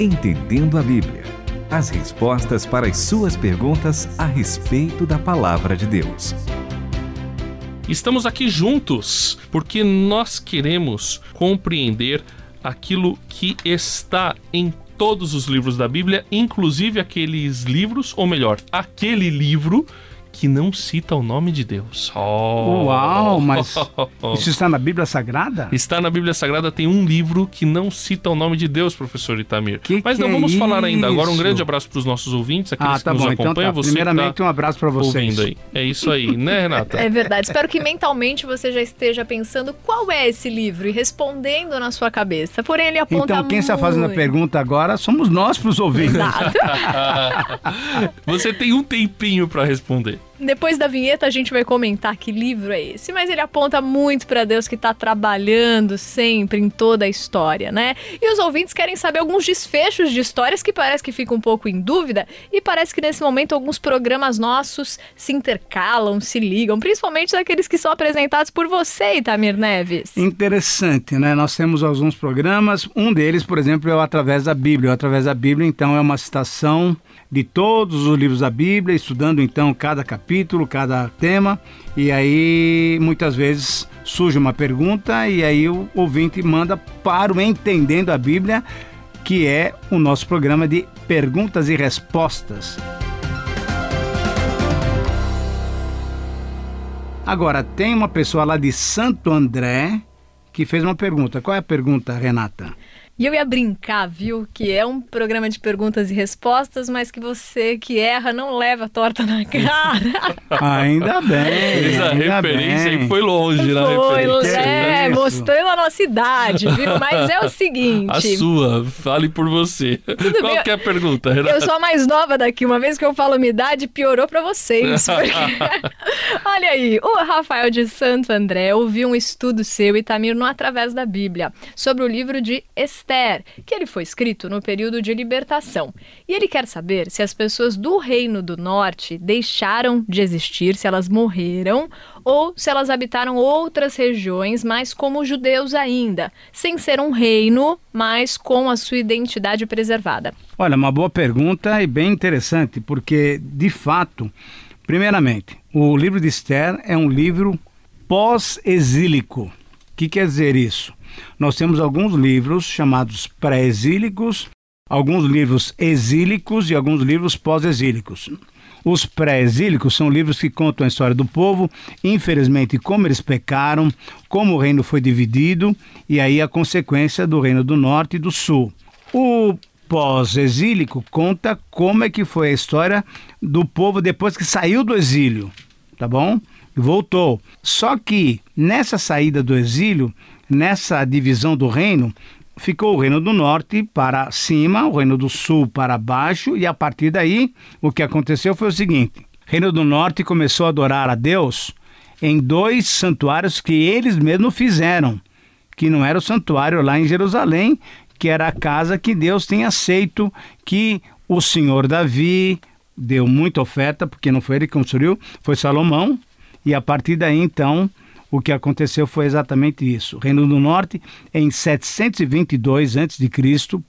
Entendendo a Bíblia. As respostas para as suas perguntas a respeito da palavra de Deus. Estamos aqui juntos porque nós queremos compreender aquilo que está em todos os livros da Bíblia, inclusive aqueles livros, ou melhor, aquele livro que não cita o nome de Deus. Oh. Uau, mas isso está na Bíblia Sagrada? Está na Bíblia Sagrada, tem um livro que não cita o nome de Deus, professor Itamir. Que mas não que vamos é falar ainda. Agora um grande abraço para os nossos ouvintes, aqueles Ah, tá que nos bom. Então acompanham. tá. Você Primeiramente, tá um abraço para vocês. ouvindo aí. É isso aí, né, Renata? É verdade. Espero que mentalmente você já esteja pensando qual é esse livro e respondendo na sua cabeça. Porém, ele aponta Então, quem está fazendo a muito. pergunta agora somos nós para os ouvintes. Exato. Você tem um tempinho para responder. Depois da vinheta a gente vai comentar que livro é esse, mas ele aponta muito para Deus que está trabalhando sempre em toda a história, né? E os ouvintes querem saber alguns desfechos de histórias que parece que ficam um pouco em dúvida e parece que nesse momento alguns programas nossos se intercalam, se ligam, principalmente daqueles que são apresentados por você, Itamir Neves. Interessante, né? Nós temos alguns programas, um deles, por exemplo, é o Através da Bíblia. O Através da Bíblia, então, é uma citação de todos os livros da Bíblia, estudando então cada capítulo, cada tema, e aí muitas vezes surge uma pergunta e aí o ouvinte manda para o Entendendo a Bíblia, que é o nosso programa de perguntas e respostas. Agora, tem uma pessoa lá de Santo André que fez uma pergunta. Qual é a pergunta, Renata? E eu ia brincar, viu, que é um programa de perguntas e respostas, mas que você que erra não leva a torta na cara. Ainda bem. Essa ainda referência bem. aí foi longe na Foi, referência. é, isso? mostrando a nossa idade, viu? Mas é o seguinte. A sua, fale por você. Qual bem, que é a pergunta, Renata? Eu sou a mais nova daqui. Uma vez que eu falo minha idade, piorou pra vocês. porque- Olha aí, o Rafael de Santo André ouviu um estudo seu, Itamir, no Através da Bíblia, sobre o livro de Esther, que ele foi escrito no período de libertação. E ele quer saber se as pessoas do Reino do Norte deixaram de existir, se elas morreram, ou se elas habitaram outras regiões, mas como judeus ainda, sem ser um reino, mas com a sua identidade preservada. Olha, uma boa pergunta e bem interessante, porque, de fato, primeiramente, o livro de Esther é um livro pós-exílico. O que quer dizer isso? Nós temos alguns livros chamados pré-exílicos, alguns livros exílicos e alguns livros pós-exílicos. Os pré-exílicos são livros que contam a história do povo, infelizmente, como eles pecaram, como o reino foi dividido e aí a consequência do reino do norte e do sul. O pós-exílico conta como é que foi a história do povo depois que saiu do exílio, tá bom? Voltou. Só que nessa saída do exílio, nessa divisão do reino, ficou o reino do norte para cima, o reino do sul para baixo, e a partir daí o que aconteceu foi o seguinte: o reino do norte começou a adorar a Deus em dois santuários que eles mesmos fizeram, que não era o santuário lá em Jerusalém, que era a casa que Deus tem aceito, que o senhor Davi deu muita oferta, porque não foi ele que construiu, foi Salomão, e a partir daí então o que aconteceu foi exatamente isso. O Reino do Norte, em 722 a.C.,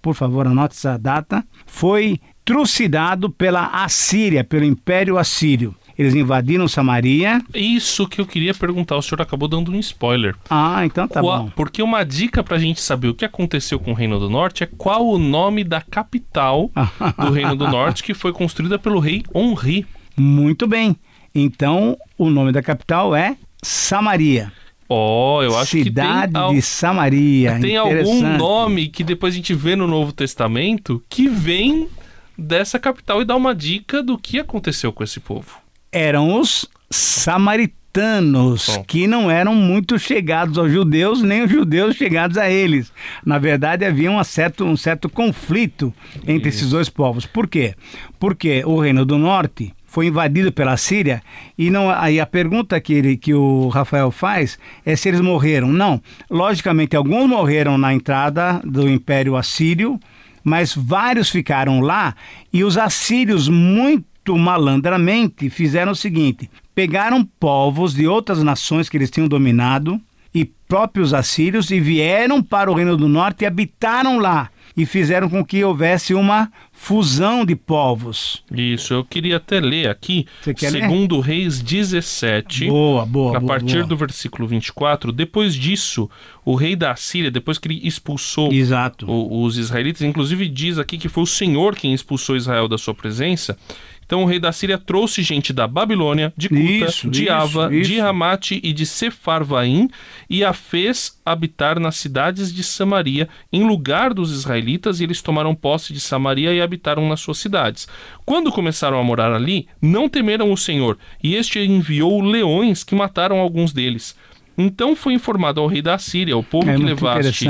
por favor, anote essa data, foi trucidado pela Assíria, pelo Império Assírio. Eles invadiram Samaria. Isso que eu queria perguntar, o senhor acabou dando um spoiler. Ah, então tá Qual- bom. Porque uma dica pra gente saber o que aconteceu com o Reino do Norte é qual o nome da capital do Reino do Norte que foi construída pelo rei Honri. Muito bem. Então, o nome da capital é Samaria. Ó, eu acho Cidade que tem, al- de Samaria. tem algum nome que depois a gente vê no Novo Testamento que vem dessa capital e dá uma dica do que aconteceu com esse povo. Eram os samaritanos, Bom. que não eram muito chegados aos judeus, nem os judeus chegados a eles. Na verdade, havia um certo, um certo conflito entre esses dois povos. Por quê? Porque o Reino do Norte foi invadido pela Síria e não aí a pergunta que ele que o Rafael faz é se eles morreram. Não, logicamente alguns morreram na entrada do Império Assírio, mas vários ficaram lá e os assírios muito malandramente fizeram o seguinte: pegaram povos de outras nações que eles tinham dominado e próprios assírios e vieram para o Reino do Norte e habitaram lá. E fizeram com que houvesse uma fusão de povos. Isso, eu queria até ler aqui, quer ler? segundo Reis 17, Boa, boa, a boa, partir boa. do versículo 24. Depois disso, o rei da Síria, depois que ele expulsou Exato. os israelitas, inclusive diz aqui que foi o Senhor quem expulsou Israel da sua presença. Então o rei da Síria trouxe gente da Babilônia, de Cuta, Isso, de isso, Ava, isso. de Ramate e de Sefarvaim e a fez habitar nas cidades de Samaria em lugar dos israelitas e eles tomaram posse de Samaria e habitaram nas suas cidades. Quando começaram a morar ali, não temeram o Senhor e este enviou leões que mataram alguns deles. Então foi informado ao rei da Síria, o povo É que levaste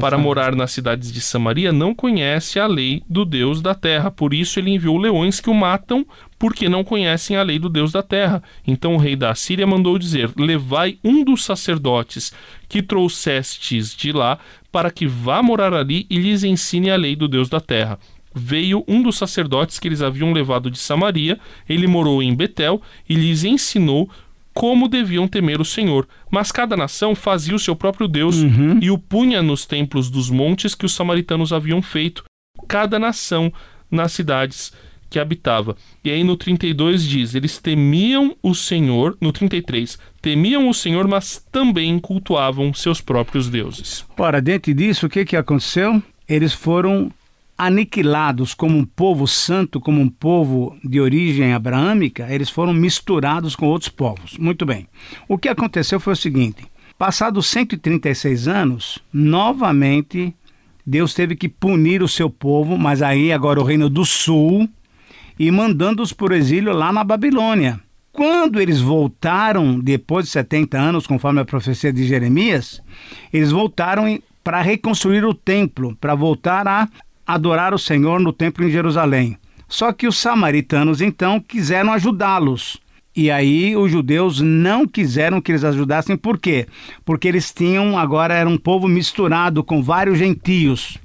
para morar nas cidades de Samaria não conhece a lei do Deus da terra. Por isso ele enviou leões que o matam, porque não conhecem a lei do Deus da terra. Então o rei da Síria mandou dizer: Levai um dos sacerdotes que trouxestes de lá, para que vá morar ali e lhes ensine a lei do Deus da terra. Veio um dos sacerdotes que eles haviam levado de Samaria, ele morou em Betel e lhes ensinou como deviam temer o Senhor. Mas cada nação fazia o seu próprio Deus e o punha nos templos dos montes que os samaritanos haviam feito, cada nação nas cidades que habitava. E aí no 32 diz: eles temiam o Senhor, no 33, temiam o Senhor, mas também cultuavam seus próprios deuses. Ora, dentro disso, o que, que aconteceu? Eles foram aniquilados como um povo santo, como um povo de origem abraâmica, eles foram misturados com outros povos. Muito bem. O que aconteceu foi o seguinte: passados 136 anos, novamente Deus teve que punir o seu povo, mas aí agora o reino do sul, e mandando-os por exílio lá na Babilônia. Quando eles voltaram, depois de 70 anos, conforme a profecia de Jeremias, eles voltaram para reconstruir o templo, para voltar a adorar o Senhor no templo em Jerusalém. Só que os samaritanos então quiseram ajudá-los. E aí os judeus não quiseram que eles ajudassem, por quê? Porque eles tinham, agora era um povo misturado com vários gentios.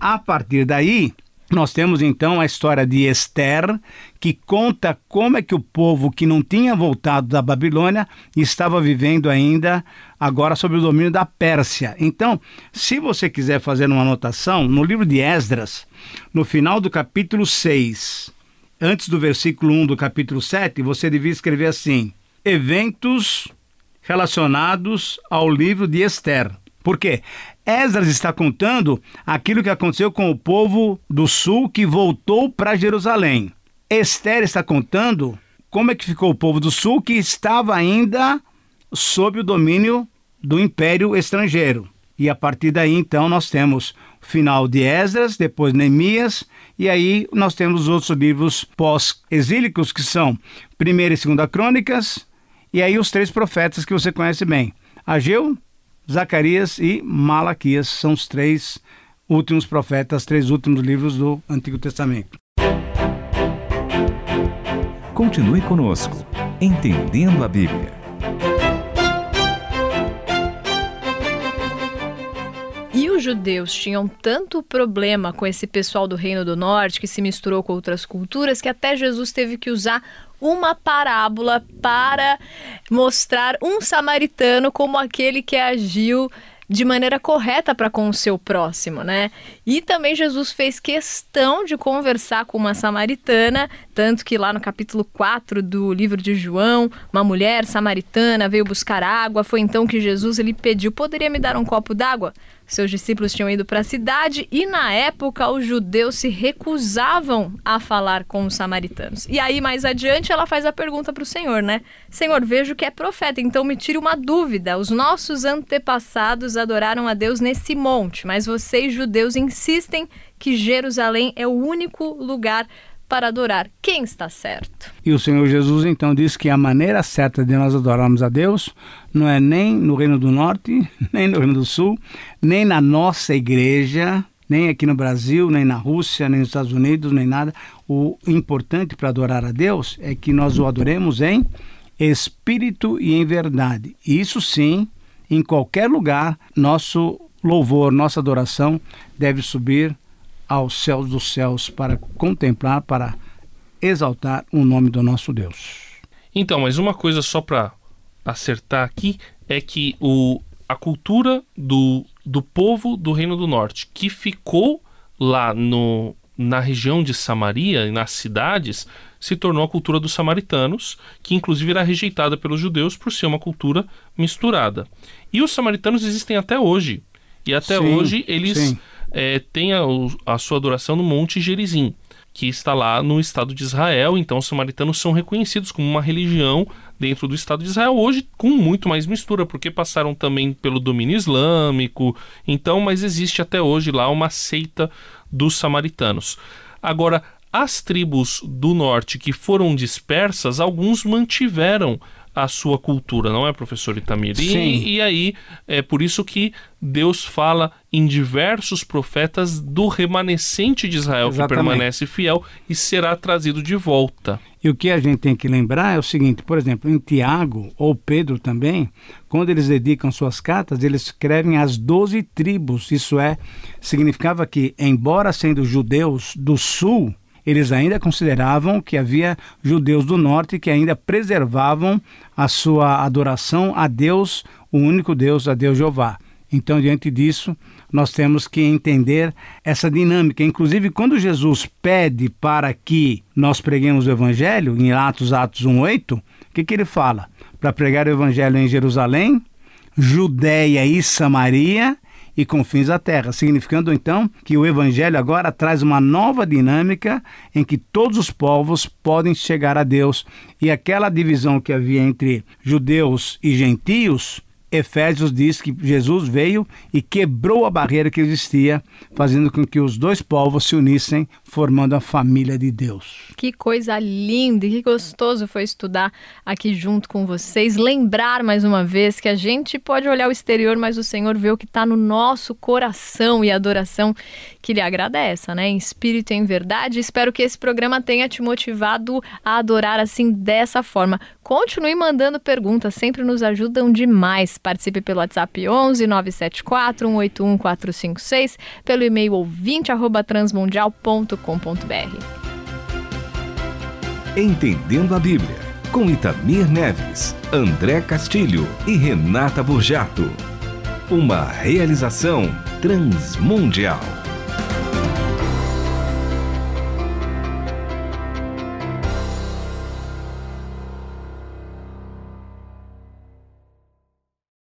A partir daí, nós temos então a história de Esther, que conta como é que o povo que não tinha voltado da Babilônia estava vivendo ainda agora sob o domínio da Pérsia. Então, se você quiser fazer uma anotação, no livro de Esdras, no final do capítulo 6, antes do versículo 1 do capítulo 7, você devia escrever assim: eventos relacionados ao livro de Esther. Por quê? Esdras está contando aquilo que aconteceu com o povo do sul que voltou para Jerusalém. Esther está contando como é que ficou o povo do sul que estava ainda sob o domínio do império estrangeiro. E a partir daí, então, nós temos o final de Esdras, depois Neemias, e aí nós temos os outros livros pós-exílicos, que são 1 e 2 Crônicas, e aí os três profetas que você conhece bem. Ageu, Zacarias e Malaquias são os três últimos profetas, três últimos livros do Antigo Testamento. Continue conosco, Entendendo a Bíblia. E os judeus tinham tanto problema com esse pessoal do Reino do Norte que se misturou com outras culturas que até Jesus teve que usar uma parábola para mostrar um samaritano como aquele que agiu de maneira correta para com o seu próximo, né? E também Jesus fez questão de conversar com uma samaritana, tanto que lá no capítulo 4 do livro de João, uma mulher samaritana veio buscar água, foi então que Jesus ele pediu: "Poderia me dar um copo d'água?" Seus discípulos tinham ido para a cidade e, na época, os judeus se recusavam a falar com os samaritanos. E aí, mais adiante, ela faz a pergunta para o Senhor, né? Senhor, vejo que é profeta, então me tire uma dúvida. Os nossos antepassados adoraram a Deus nesse monte, mas vocês, judeus, insistem que Jerusalém é o único lugar para adorar. Quem está certo? E o Senhor Jesus então diz que a maneira certa de nós adorarmos a Deus não é nem no Reino do Norte, nem no Reino do Sul, nem na nossa igreja, nem aqui no Brasil, nem na Rússia, nem nos Estados Unidos, nem nada. O importante para adorar a Deus é que nós o adoremos em espírito e em verdade. Isso sim, em qualquer lugar, nosso louvor, nossa adoração deve subir aos céus dos céus para contemplar, para exaltar o nome do nosso Deus. Então, mas uma coisa só para acertar aqui é que o, a cultura do, do povo do Reino do Norte que ficou lá no, na região de Samaria e nas cidades se tornou a cultura dos samaritanos, que inclusive era rejeitada pelos judeus por ser uma cultura misturada. E os samaritanos existem até hoje. E até sim, hoje eles é, têm a, a, sua adoração no Monte Gerizim, que está lá no Estado de Israel. Então os samaritanos são reconhecidos como uma religião dentro do Estado de Israel, hoje com muito mais mistura, porque passaram também pelo domínio islâmico. Então, mas existe até hoje lá uma seita dos samaritanos. Agora, as tribos do norte que foram dispersas, alguns mantiveram a sua cultura, não é, professor Itamir? Sim. E, e aí é por isso que Deus fala em diversos profetas do remanescente de Israel Exatamente. que permanece fiel e será trazido de volta. E o que a gente tem que lembrar é o seguinte, por exemplo, em Tiago ou Pedro também, quando eles dedicam suas cartas, eles escrevem as doze tribos. Isso é, significava que, embora sendo judeus do sul, eles ainda consideravam que havia judeus do norte que ainda preservavam a sua adoração a Deus, o único Deus, a Deus Jeová. Então, diante disso, nós temos que entender essa dinâmica. Inclusive, quando Jesus pede para que nós preguemos o Evangelho, em Atos, Atos 1,8, o que, que ele fala? Para pregar o Evangelho em Jerusalém, Judéia e Samaria e confins da terra, significando então que o evangelho agora traz uma nova dinâmica em que todos os povos podem chegar a Deus. E aquela divisão que havia entre judeus e gentios Efésios diz que Jesus veio e quebrou a barreira que existia, fazendo com que os dois povos se unissem, formando a família de Deus. Que coisa linda e que gostoso foi estudar aqui junto com vocês. Lembrar mais uma vez que a gente pode olhar o exterior, mas o Senhor vê o que está no nosso coração e a adoração que lhe agrada é né? Em espírito e em verdade. Espero que esse programa tenha te motivado a adorar assim dessa forma. Continue mandando perguntas, sempre nos ajudam demais. Participe pelo WhatsApp 11 974 181 456, pelo e-mail ouvinte arroba transmundial.com.br. Entendendo a Bíblia, com Itamir Neves, André Castilho e Renata Burjato. Uma realização transmundial.